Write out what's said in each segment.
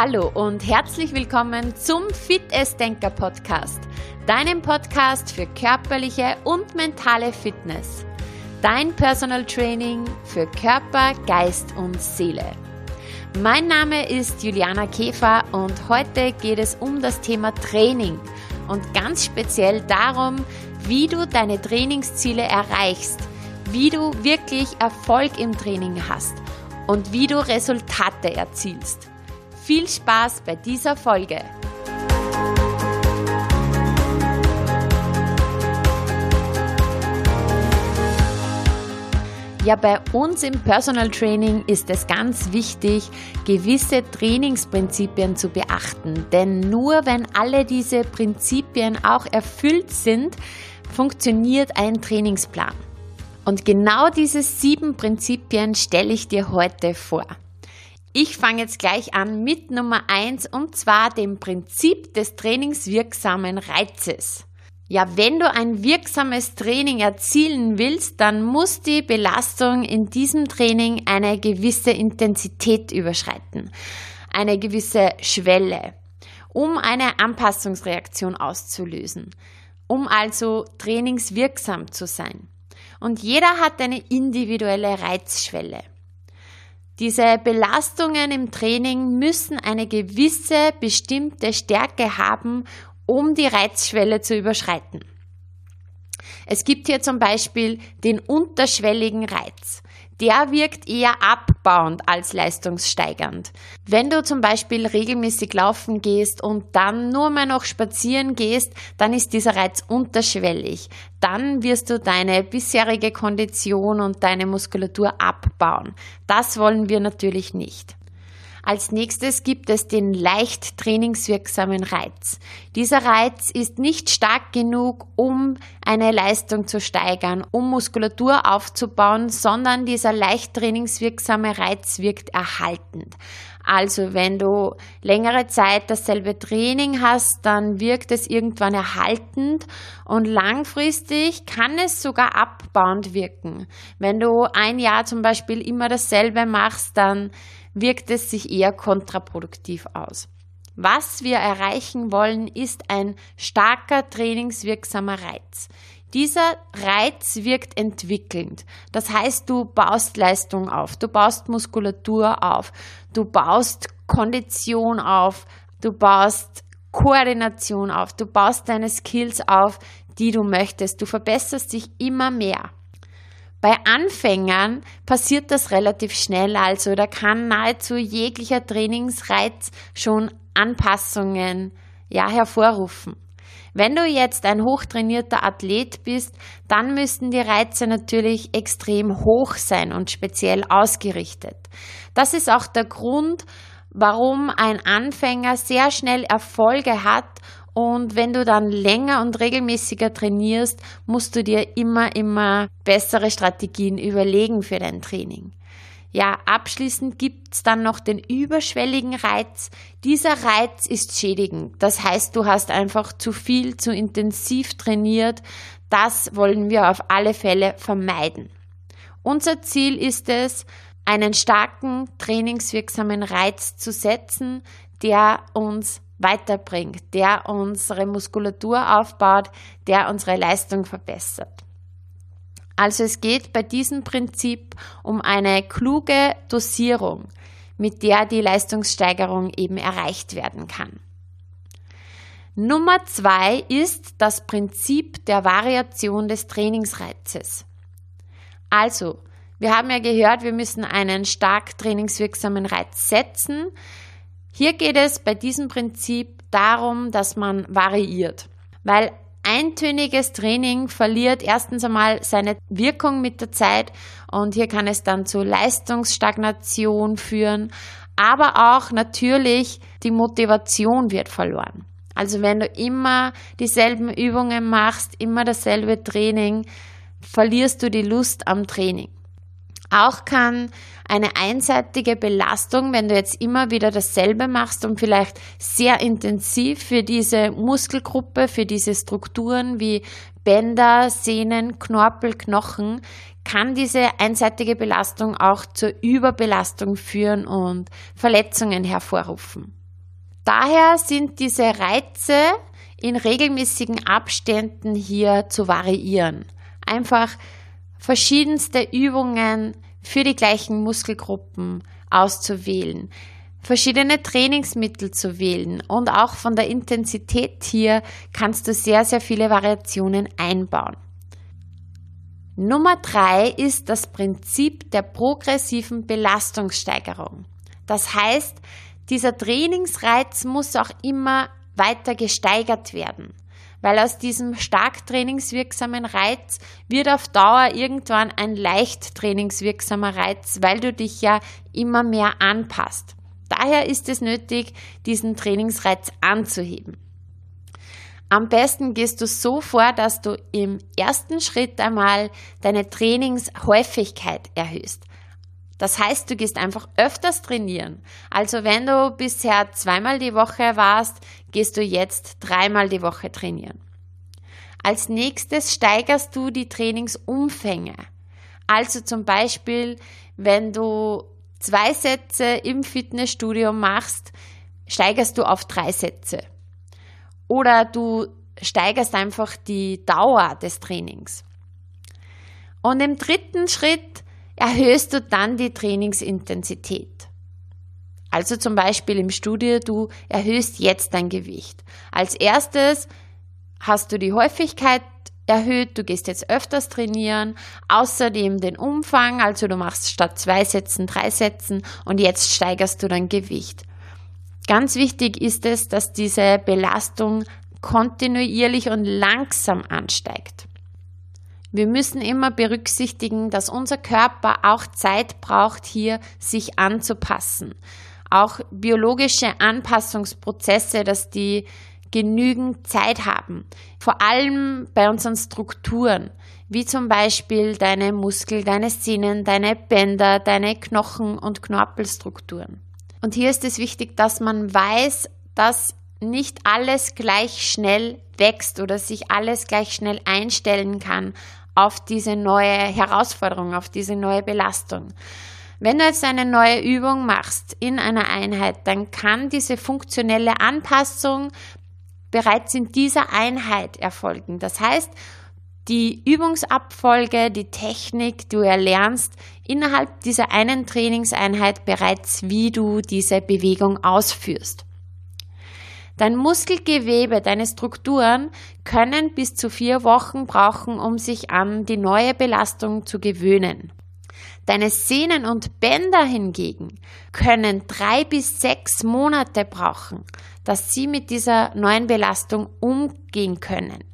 Hallo und herzlich willkommen zum Fit Denker Podcast, deinem Podcast für körperliche und mentale Fitness. Dein Personal Training für Körper, Geist und Seele. Mein Name ist Juliana Käfer und heute geht es um das Thema Training und ganz speziell darum, wie du deine Trainingsziele erreichst, wie du wirklich Erfolg im Training hast und wie du Resultate erzielst. Viel Spaß bei dieser Folge! Ja, bei uns im Personal Training ist es ganz wichtig, gewisse Trainingsprinzipien zu beachten. Denn nur wenn alle diese Prinzipien auch erfüllt sind, funktioniert ein Trainingsplan. Und genau diese sieben Prinzipien stelle ich dir heute vor. Ich fange jetzt gleich an mit Nummer eins und zwar dem Prinzip des trainingswirksamen Reizes. Ja, wenn du ein wirksames Training erzielen willst, dann muss die Belastung in diesem Training eine gewisse Intensität überschreiten, eine gewisse Schwelle, um eine Anpassungsreaktion auszulösen, um also trainingswirksam zu sein. Und jeder hat eine individuelle Reizschwelle. Diese Belastungen im Training müssen eine gewisse bestimmte Stärke haben, um die Reizschwelle zu überschreiten. Es gibt hier zum Beispiel den unterschwelligen Reiz der wirkt eher abbauend als leistungssteigernd. Wenn du zum Beispiel regelmäßig laufen gehst und dann nur mal noch spazieren gehst, dann ist dieser Reiz unterschwellig. Dann wirst du deine bisherige Kondition und deine Muskulatur abbauen. Das wollen wir natürlich nicht. Als nächstes gibt es den leicht trainingswirksamen Reiz. Dieser Reiz ist nicht stark genug, um eine Leistung zu steigern, um Muskulatur aufzubauen, sondern dieser leicht trainingswirksame Reiz wirkt erhaltend. Also wenn du längere Zeit dasselbe Training hast, dann wirkt es irgendwann erhaltend und langfristig kann es sogar abbauend wirken. Wenn du ein Jahr zum Beispiel immer dasselbe machst, dann wirkt es sich eher kontraproduktiv aus. Was wir erreichen wollen, ist ein starker trainingswirksamer Reiz. Dieser Reiz wirkt entwickelnd. Das heißt, du baust Leistung auf, du baust Muskulatur auf, du baust Kondition auf, du baust Koordination auf, du baust deine Skills auf, die du möchtest. Du verbesserst dich immer mehr. Bei Anfängern passiert das relativ schnell, also da kann nahezu jeglicher Trainingsreiz schon Anpassungen ja, hervorrufen. Wenn du jetzt ein hochtrainierter Athlet bist, dann müssten die Reize natürlich extrem hoch sein und speziell ausgerichtet. Das ist auch der Grund, warum ein Anfänger sehr schnell Erfolge hat und wenn du dann länger und regelmäßiger trainierst, musst du dir immer, immer bessere Strategien überlegen für dein Training. Ja, abschließend gibt's dann noch den überschwelligen Reiz. Dieser Reiz ist schädigend. Das heißt, du hast einfach zu viel, zu intensiv trainiert. Das wollen wir auf alle Fälle vermeiden. Unser Ziel ist es, einen starken, trainingswirksamen Reiz zu setzen, der uns weiterbringt, der unsere Muskulatur aufbaut, der unsere Leistung verbessert. Also es geht bei diesem Prinzip um eine kluge Dosierung, mit der die Leistungssteigerung eben erreicht werden kann. Nummer zwei ist das Prinzip der Variation des Trainingsreizes. Also, wir haben ja gehört, wir müssen einen stark trainingswirksamen Reiz setzen. Hier geht es bei diesem Prinzip darum, dass man variiert, weil eintöniges Training verliert erstens einmal seine Wirkung mit der Zeit und hier kann es dann zu Leistungsstagnation führen, aber auch natürlich die Motivation wird verloren. Also wenn du immer dieselben Übungen machst, immer dasselbe Training, verlierst du die Lust am Training. Auch kann eine einseitige Belastung, wenn du jetzt immer wieder dasselbe machst und vielleicht sehr intensiv für diese Muskelgruppe, für diese Strukturen wie Bänder, Sehnen, Knorpel, Knochen, kann diese einseitige Belastung auch zur Überbelastung führen und Verletzungen hervorrufen. Daher sind diese Reize in regelmäßigen Abständen hier zu variieren. Einfach verschiedenste Übungen für die gleichen Muskelgruppen auszuwählen, verschiedene Trainingsmittel zu wählen und auch von der Intensität hier kannst du sehr, sehr viele Variationen einbauen. Nummer drei ist das Prinzip der progressiven Belastungssteigerung. Das heißt, dieser Trainingsreiz muss auch immer weiter gesteigert werden, weil aus diesem stark trainingswirksamen Reiz wird auf Dauer irgendwann ein leicht trainingswirksamer Reiz, weil du dich ja immer mehr anpasst. Daher ist es nötig, diesen Trainingsreiz anzuheben. Am besten gehst du so vor, dass du im ersten Schritt einmal deine Trainingshäufigkeit erhöhst. Das heißt, du gehst einfach öfters trainieren. Also wenn du bisher zweimal die Woche warst, gehst du jetzt dreimal die Woche trainieren. Als nächstes steigerst du die Trainingsumfänge. Also zum Beispiel, wenn du zwei Sätze im Fitnessstudio machst, steigerst du auf drei Sätze. Oder du steigerst einfach die Dauer des Trainings. Und im dritten Schritt erhöhst du dann die Trainingsintensität. Also zum Beispiel im Studio, du erhöhst jetzt dein Gewicht. Als erstes hast du die Häufigkeit erhöht, du gehst jetzt öfters trainieren, außerdem den Umfang, also du machst statt zwei Sätzen drei Sätzen und jetzt steigerst du dein Gewicht. Ganz wichtig ist es, dass diese Belastung kontinuierlich und langsam ansteigt. Wir müssen immer berücksichtigen, dass unser Körper auch Zeit braucht, hier sich anzupassen. Auch biologische Anpassungsprozesse, dass die genügend Zeit haben. Vor allem bei unseren Strukturen, wie zum Beispiel deine Muskel, deine Sehnen, deine Bänder, deine Knochen- und Knorpelstrukturen. Und hier ist es wichtig, dass man weiß, dass nicht alles gleich schnell wächst oder sich alles gleich schnell einstellen kann auf diese neue Herausforderung, auf diese neue Belastung. Wenn du jetzt eine neue Übung machst in einer Einheit, dann kann diese funktionelle Anpassung bereits in dieser Einheit erfolgen. Das heißt, die Übungsabfolge, die Technik, du erlernst innerhalb dieser einen Trainingseinheit bereits, wie du diese Bewegung ausführst. Dein Muskelgewebe, deine Strukturen können bis zu vier Wochen brauchen, um sich an die neue Belastung zu gewöhnen. Deine Sehnen und Bänder hingegen können drei bis sechs Monate brauchen, dass sie mit dieser neuen Belastung umgehen können.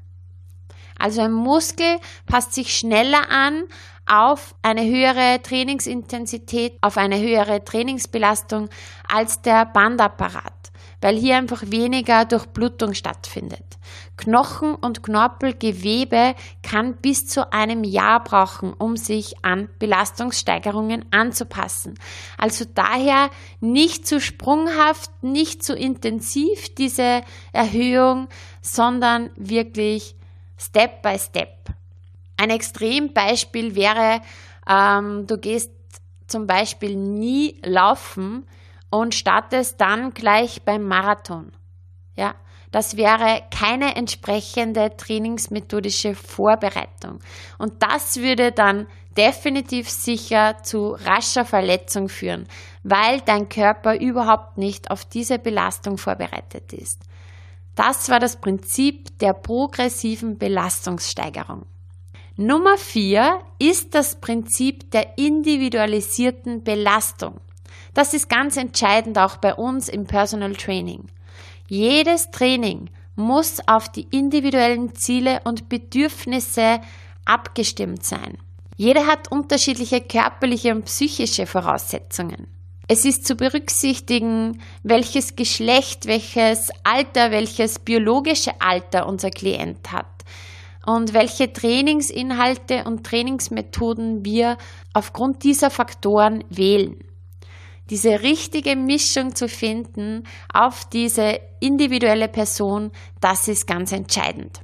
Also ein Muskel passt sich schneller an auf eine höhere Trainingsintensität, auf eine höhere Trainingsbelastung als der Bandapparat weil hier einfach weniger Durchblutung stattfindet. Knochen und Knorpelgewebe kann bis zu einem Jahr brauchen, um sich an Belastungssteigerungen anzupassen. Also daher nicht zu sprunghaft, nicht zu intensiv diese Erhöhung, sondern wirklich Step by Step. Ein Extrembeispiel wäre, ähm, du gehst zum Beispiel nie laufen, und startest dann gleich beim Marathon. Ja, das wäre keine entsprechende trainingsmethodische Vorbereitung. Und das würde dann definitiv sicher zu rascher Verletzung führen, weil dein Körper überhaupt nicht auf diese Belastung vorbereitet ist. Das war das Prinzip der progressiven Belastungssteigerung. Nummer vier ist das Prinzip der individualisierten Belastung. Das ist ganz entscheidend auch bei uns im Personal Training. Jedes Training muss auf die individuellen Ziele und Bedürfnisse abgestimmt sein. Jeder hat unterschiedliche körperliche und psychische Voraussetzungen. Es ist zu berücksichtigen, welches Geschlecht, welches Alter, welches biologische Alter unser Klient hat und welche Trainingsinhalte und Trainingsmethoden wir aufgrund dieser Faktoren wählen diese richtige Mischung zu finden auf diese individuelle Person, das ist ganz entscheidend.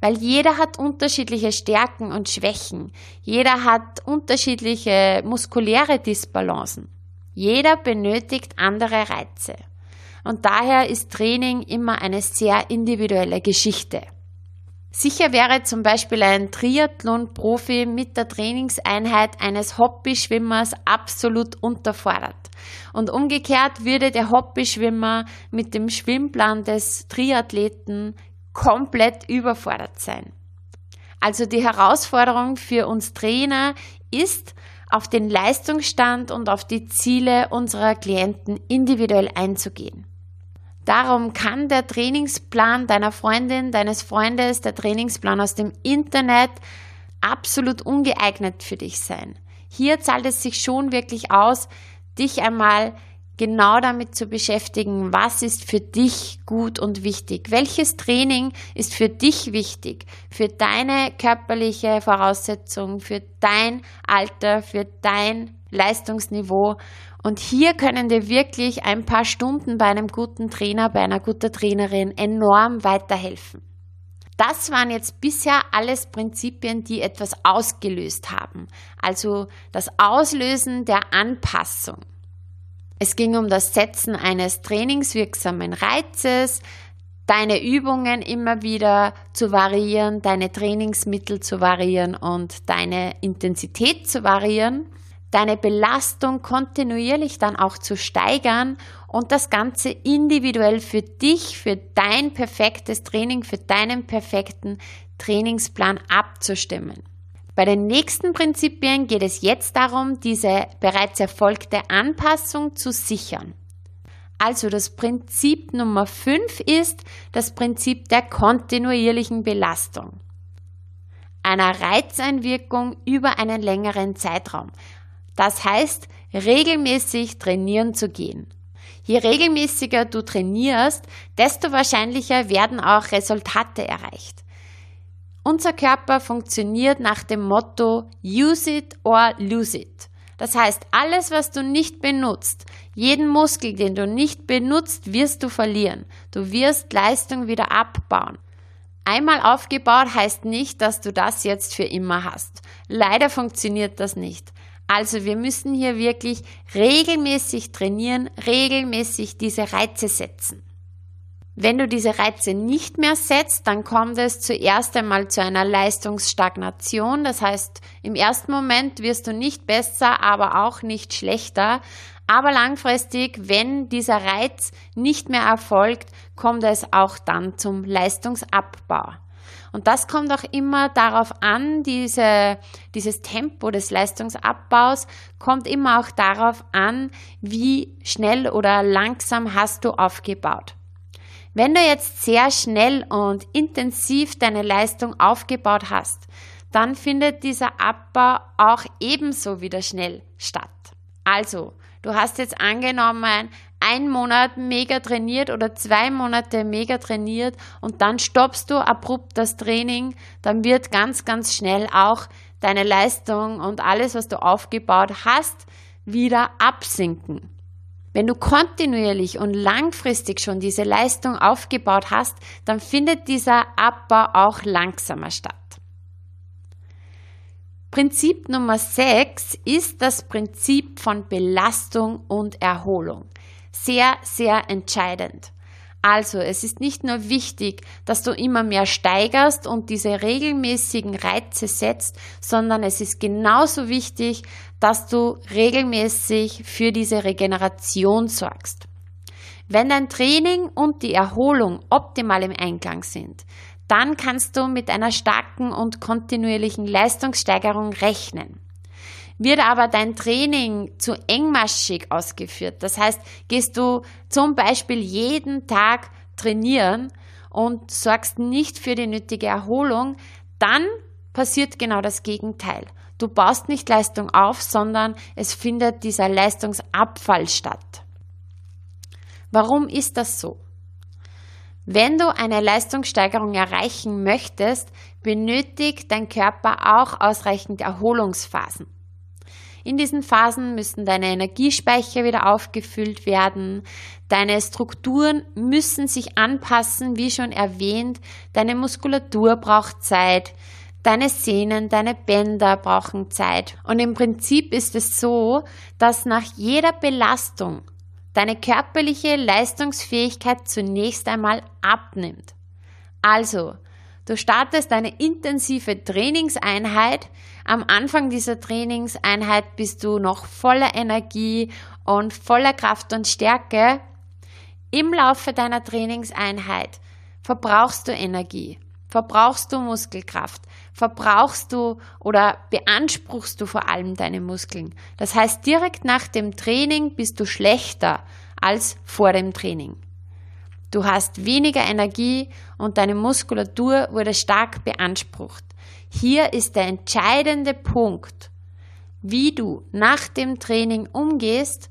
Weil jeder hat unterschiedliche Stärken und Schwächen. Jeder hat unterschiedliche muskuläre Disbalancen. Jeder benötigt andere Reize. und daher ist Training immer eine sehr individuelle Geschichte. Sicher wäre zum Beispiel ein Triathlon-Profi mit der Trainingseinheit eines Hobbyschwimmers absolut unterfordert. Und umgekehrt würde der Hobbyschwimmer mit dem Schwimmplan des Triathleten komplett überfordert sein. Also die Herausforderung für uns Trainer ist, auf den Leistungsstand und auf die Ziele unserer Klienten individuell einzugehen. Darum kann der Trainingsplan deiner Freundin, deines Freundes, der Trainingsplan aus dem Internet absolut ungeeignet für dich sein. Hier zahlt es sich schon wirklich aus, dich einmal genau damit zu beschäftigen, was ist für dich gut und wichtig. Welches Training ist für dich wichtig, für deine körperliche Voraussetzung, für dein Alter, für dein Leistungsniveau. Und hier können dir wirklich ein paar Stunden bei einem guten Trainer, bei einer guten Trainerin enorm weiterhelfen. Das waren jetzt bisher alles Prinzipien, die etwas ausgelöst haben. Also das Auslösen der Anpassung. Es ging um das Setzen eines trainingswirksamen Reizes, deine Übungen immer wieder zu variieren, deine Trainingsmittel zu variieren und deine Intensität zu variieren, deine Belastung kontinuierlich dann auch zu steigern und das Ganze individuell für dich, für dein perfektes Training, für deinen perfekten Trainingsplan abzustimmen. Bei den nächsten Prinzipien geht es jetzt darum, diese bereits erfolgte Anpassung zu sichern. Also das Prinzip Nummer 5 ist das Prinzip der kontinuierlichen Belastung. Einer Reizeinwirkung über einen längeren Zeitraum. Das heißt, regelmäßig trainieren zu gehen. Je regelmäßiger du trainierst, desto wahrscheinlicher werden auch Resultate erreicht. Unser Körper funktioniert nach dem Motto Use it or lose it. Das heißt, alles, was du nicht benutzt, jeden Muskel, den du nicht benutzt, wirst du verlieren. Du wirst Leistung wieder abbauen. Einmal aufgebaut heißt nicht, dass du das jetzt für immer hast. Leider funktioniert das nicht. Also wir müssen hier wirklich regelmäßig trainieren, regelmäßig diese Reize setzen. Wenn du diese Reize nicht mehr setzt, dann kommt es zuerst einmal zu einer Leistungsstagnation. Das heißt, im ersten Moment wirst du nicht besser, aber auch nicht schlechter. Aber langfristig, wenn dieser Reiz nicht mehr erfolgt, kommt es auch dann zum Leistungsabbau. Und das kommt auch immer darauf an, diese, dieses Tempo des Leistungsabbaus kommt immer auch darauf an, wie schnell oder langsam hast du aufgebaut. Wenn du jetzt sehr schnell und intensiv deine Leistung aufgebaut hast, dann findet dieser Abbau auch ebenso wieder schnell statt. Also, du hast jetzt angenommen, ein Monat mega trainiert oder zwei Monate mega trainiert und dann stoppst du abrupt das Training, dann wird ganz, ganz schnell auch deine Leistung und alles, was du aufgebaut hast, wieder absinken. Wenn du kontinuierlich und langfristig schon diese Leistung aufgebaut hast, dann findet dieser Abbau auch langsamer statt. Prinzip Nummer 6 ist das Prinzip von Belastung und Erholung. Sehr, sehr entscheidend. Also, es ist nicht nur wichtig, dass du immer mehr steigerst und diese regelmäßigen Reize setzt, sondern es ist genauso wichtig, dass du regelmäßig für diese Regeneration sorgst. Wenn dein Training und die Erholung optimal im Einklang sind, dann kannst du mit einer starken und kontinuierlichen Leistungssteigerung rechnen. Wird aber dein Training zu engmaschig ausgeführt, das heißt, gehst du zum Beispiel jeden Tag trainieren und sorgst nicht für die nötige Erholung, dann passiert genau das Gegenteil. Du baust nicht Leistung auf, sondern es findet dieser Leistungsabfall statt. Warum ist das so? Wenn du eine Leistungssteigerung erreichen möchtest, benötigt dein Körper auch ausreichend Erholungsphasen. In diesen Phasen müssen deine Energiespeicher wieder aufgefüllt werden, deine Strukturen müssen sich anpassen, wie schon erwähnt, deine Muskulatur braucht Zeit, deine Sehnen, deine Bänder brauchen Zeit. Und im Prinzip ist es so, dass nach jeder Belastung deine körperliche Leistungsfähigkeit zunächst einmal abnimmt. Also, du startest eine intensive Trainingseinheit. Am Anfang dieser Trainingseinheit bist du noch voller Energie und voller Kraft und Stärke. Im Laufe deiner Trainingseinheit verbrauchst du Energie, verbrauchst du Muskelkraft, verbrauchst du oder beanspruchst du vor allem deine Muskeln. Das heißt, direkt nach dem Training bist du schlechter als vor dem Training. Du hast weniger Energie und deine Muskulatur wurde stark beansprucht. Hier ist der entscheidende Punkt. Wie du nach dem Training umgehst,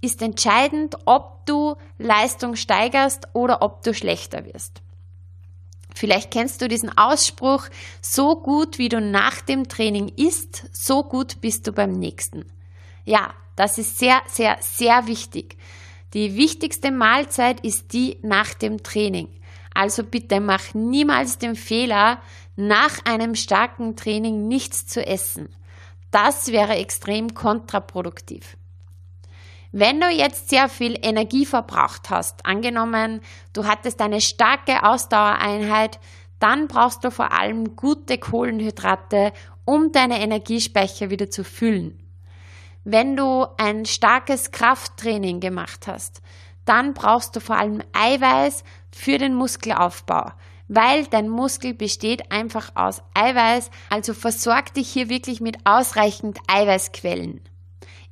ist entscheidend, ob du Leistung steigerst oder ob du schlechter wirst. Vielleicht kennst du diesen Ausspruch, so gut wie du nach dem Training isst, so gut bist du beim nächsten. Ja, das ist sehr, sehr, sehr wichtig. Die wichtigste Mahlzeit ist die nach dem Training. Also bitte mach niemals den Fehler, nach einem starken Training nichts zu essen. Das wäre extrem kontraproduktiv. Wenn du jetzt sehr viel Energie verbraucht hast, angenommen, du hattest eine starke Ausdauereinheit, dann brauchst du vor allem gute Kohlenhydrate, um deine Energiespeicher wieder zu füllen. Wenn du ein starkes Krafttraining gemacht hast, dann brauchst du vor allem Eiweiß für den Muskelaufbau, weil dein Muskel besteht einfach aus Eiweiß, also versorg dich hier wirklich mit ausreichend Eiweißquellen.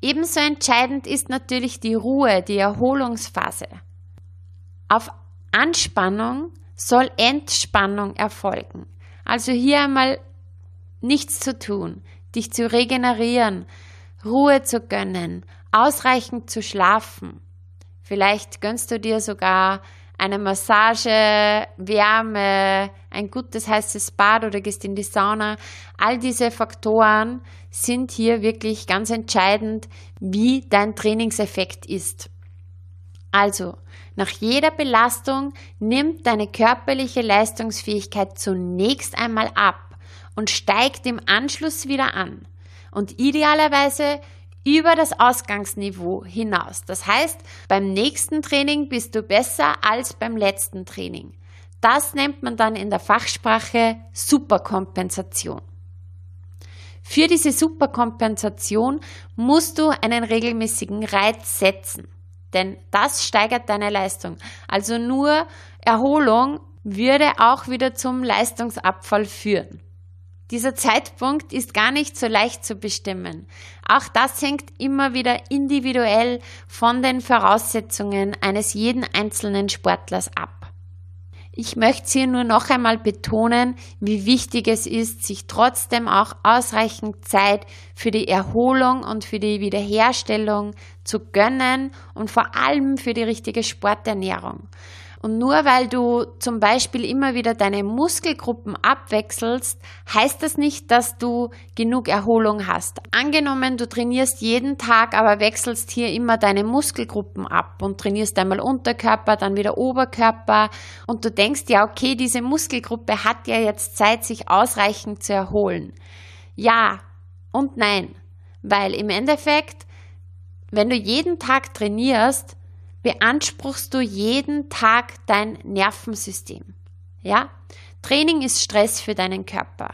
Ebenso entscheidend ist natürlich die Ruhe, die Erholungsphase. Auf Anspannung soll Entspannung erfolgen. Also hier einmal nichts zu tun, dich zu regenerieren, Ruhe zu gönnen, ausreichend zu schlafen. Vielleicht gönnst du dir sogar eine Massage, Wärme, ein gutes heißes Bad oder gehst in die Sauna. All diese Faktoren sind hier wirklich ganz entscheidend, wie dein Trainingseffekt ist. Also, nach jeder Belastung nimmt deine körperliche Leistungsfähigkeit zunächst einmal ab und steigt im Anschluss wieder an. Und idealerweise über das Ausgangsniveau hinaus. Das heißt, beim nächsten Training bist du besser als beim letzten Training. Das nennt man dann in der Fachsprache Superkompensation. Für diese Superkompensation musst du einen regelmäßigen Reiz setzen, denn das steigert deine Leistung. Also nur Erholung würde auch wieder zum Leistungsabfall führen. Dieser Zeitpunkt ist gar nicht so leicht zu bestimmen. Auch das hängt immer wieder individuell von den Voraussetzungen eines jeden einzelnen Sportlers ab. Ich möchte hier nur noch einmal betonen, wie wichtig es ist, sich trotzdem auch ausreichend Zeit für die Erholung und für die Wiederherstellung zu gönnen und vor allem für die richtige Sporternährung. Und nur weil du zum Beispiel immer wieder deine Muskelgruppen abwechselst, heißt das nicht, dass du genug Erholung hast. Angenommen, du trainierst jeden Tag, aber wechselst hier immer deine Muskelgruppen ab und trainierst einmal Unterkörper, dann wieder Oberkörper und du denkst ja, okay, diese Muskelgruppe hat ja jetzt Zeit, sich ausreichend zu erholen. Ja und nein, weil im Endeffekt, wenn du jeden Tag trainierst, beanspruchst du jeden Tag dein Nervensystem. Ja? Training ist Stress für deinen Körper.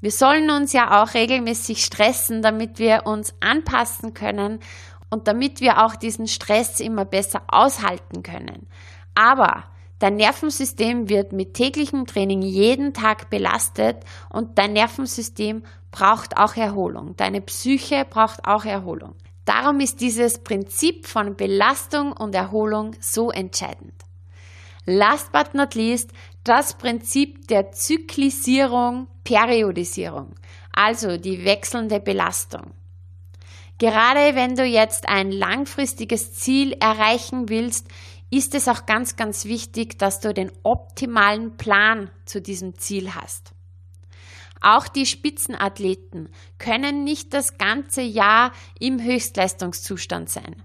Wir sollen uns ja auch regelmäßig stressen, damit wir uns anpassen können und damit wir auch diesen Stress immer besser aushalten können. Aber dein Nervensystem wird mit täglichem Training jeden Tag belastet und dein Nervensystem braucht auch Erholung. Deine Psyche braucht auch Erholung. Darum ist dieses Prinzip von Belastung und Erholung so entscheidend. Last but not least das Prinzip der Zyklisierung, Periodisierung, also die wechselnde Belastung. Gerade wenn du jetzt ein langfristiges Ziel erreichen willst, ist es auch ganz, ganz wichtig, dass du den optimalen Plan zu diesem Ziel hast. Auch die Spitzenathleten können nicht das ganze Jahr im Höchstleistungszustand sein.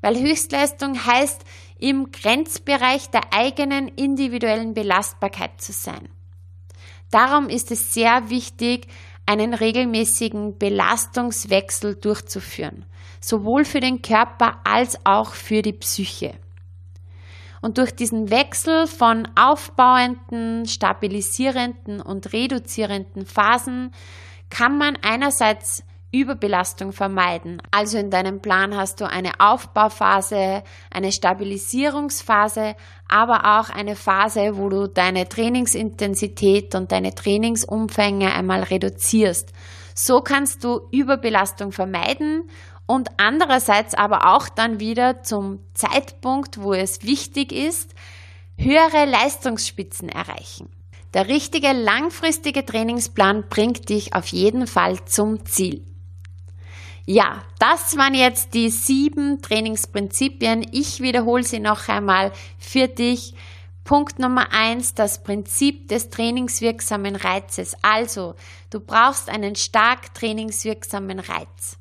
Weil Höchstleistung heißt, im Grenzbereich der eigenen individuellen Belastbarkeit zu sein. Darum ist es sehr wichtig, einen regelmäßigen Belastungswechsel durchzuführen, sowohl für den Körper als auch für die Psyche. Und durch diesen Wechsel von aufbauenden, stabilisierenden und reduzierenden Phasen kann man einerseits Überbelastung vermeiden. Also in deinem Plan hast du eine Aufbauphase, eine Stabilisierungsphase, aber auch eine Phase, wo du deine Trainingsintensität und deine Trainingsumfänge einmal reduzierst. So kannst du Überbelastung vermeiden und andererseits aber auch dann wieder zum Zeitpunkt, wo es wichtig ist, höhere Leistungsspitzen erreichen. Der richtige langfristige Trainingsplan bringt dich auf jeden Fall zum Ziel. Ja, das waren jetzt die sieben Trainingsprinzipien. Ich wiederhole sie noch einmal für dich. Punkt Nummer eins, das Prinzip des trainingswirksamen Reizes. Also, du brauchst einen stark trainingswirksamen Reiz.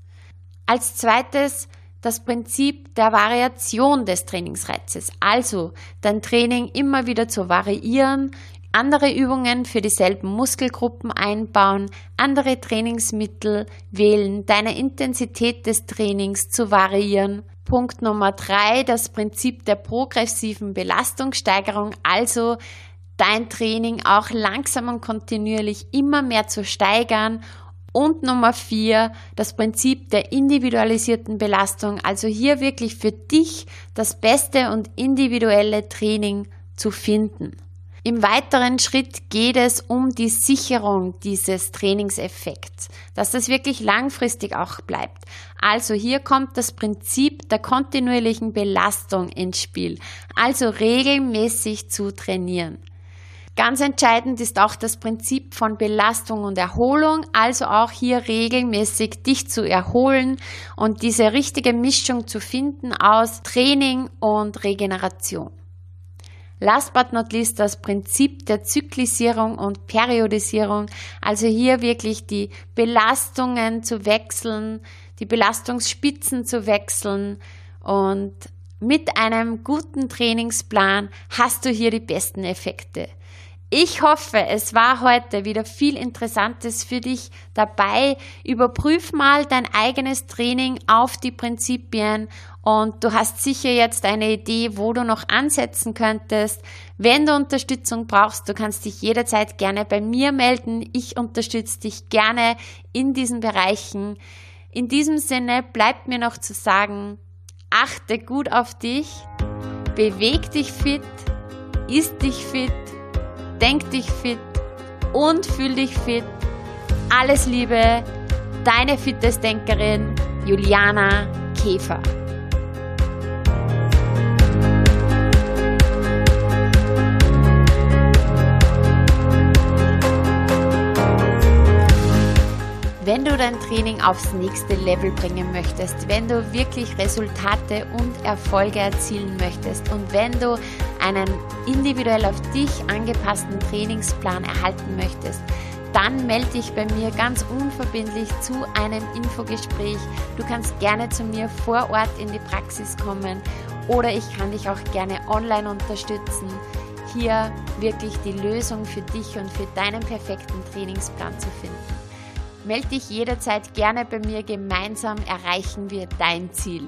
Als zweites das Prinzip der Variation des Trainingsreizes. Also dein Training immer wieder zu variieren, andere Übungen für dieselben Muskelgruppen einbauen, andere Trainingsmittel wählen, deine Intensität des Trainings zu variieren. Punkt Nummer drei, das Prinzip der progressiven Belastungssteigerung, also dein Training auch langsam und kontinuierlich immer mehr zu steigern und Nummer vier, das Prinzip der individualisierten Belastung, also hier wirklich für dich das beste und individuelle Training zu finden. Im weiteren Schritt geht es um die Sicherung dieses Trainingseffekts, dass das wirklich langfristig auch bleibt. Also hier kommt das Prinzip der kontinuierlichen Belastung ins Spiel, also regelmäßig zu trainieren. Ganz entscheidend ist auch das Prinzip von Belastung und Erholung, also auch hier regelmäßig dich zu erholen und diese richtige Mischung zu finden aus Training und Regeneration. Last but not least das Prinzip der Zyklisierung und Periodisierung, also hier wirklich die Belastungen zu wechseln, die Belastungsspitzen zu wechseln und mit einem guten Trainingsplan hast du hier die besten Effekte. Ich hoffe, es war heute wieder viel Interessantes für dich dabei. Überprüf mal dein eigenes Training auf die Prinzipien und du hast sicher jetzt eine Idee, wo du noch ansetzen könntest. Wenn du Unterstützung brauchst, du kannst dich jederzeit gerne bei mir melden. Ich unterstütze dich gerne in diesen Bereichen. In diesem Sinne bleibt mir noch zu sagen, achte gut auf dich, beweg dich fit, isst dich fit denk dich fit und fühl dich fit. Alles Liebe, deine Fitnessdenkerin Juliana Käfer. Wenn du dein Training aufs nächste Level bringen möchtest, wenn du wirklich Resultate und Erfolge erzielen möchtest und wenn du einen individuell auf dich angepassten Trainingsplan erhalten möchtest, dann melde dich bei mir ganz unverbindlich zu einem Infogespräch. Du kannst gerne zu mir vor Ort in die Praxis kommen oder ich kann dich auch gerne online unterstützen, hier wirklich die Lösung für dich und für deinen perfekten Trainingsplan zu finden. Melde dich jederzeit gerne bei mir, gemeinsam erreichen wir dein Ziel.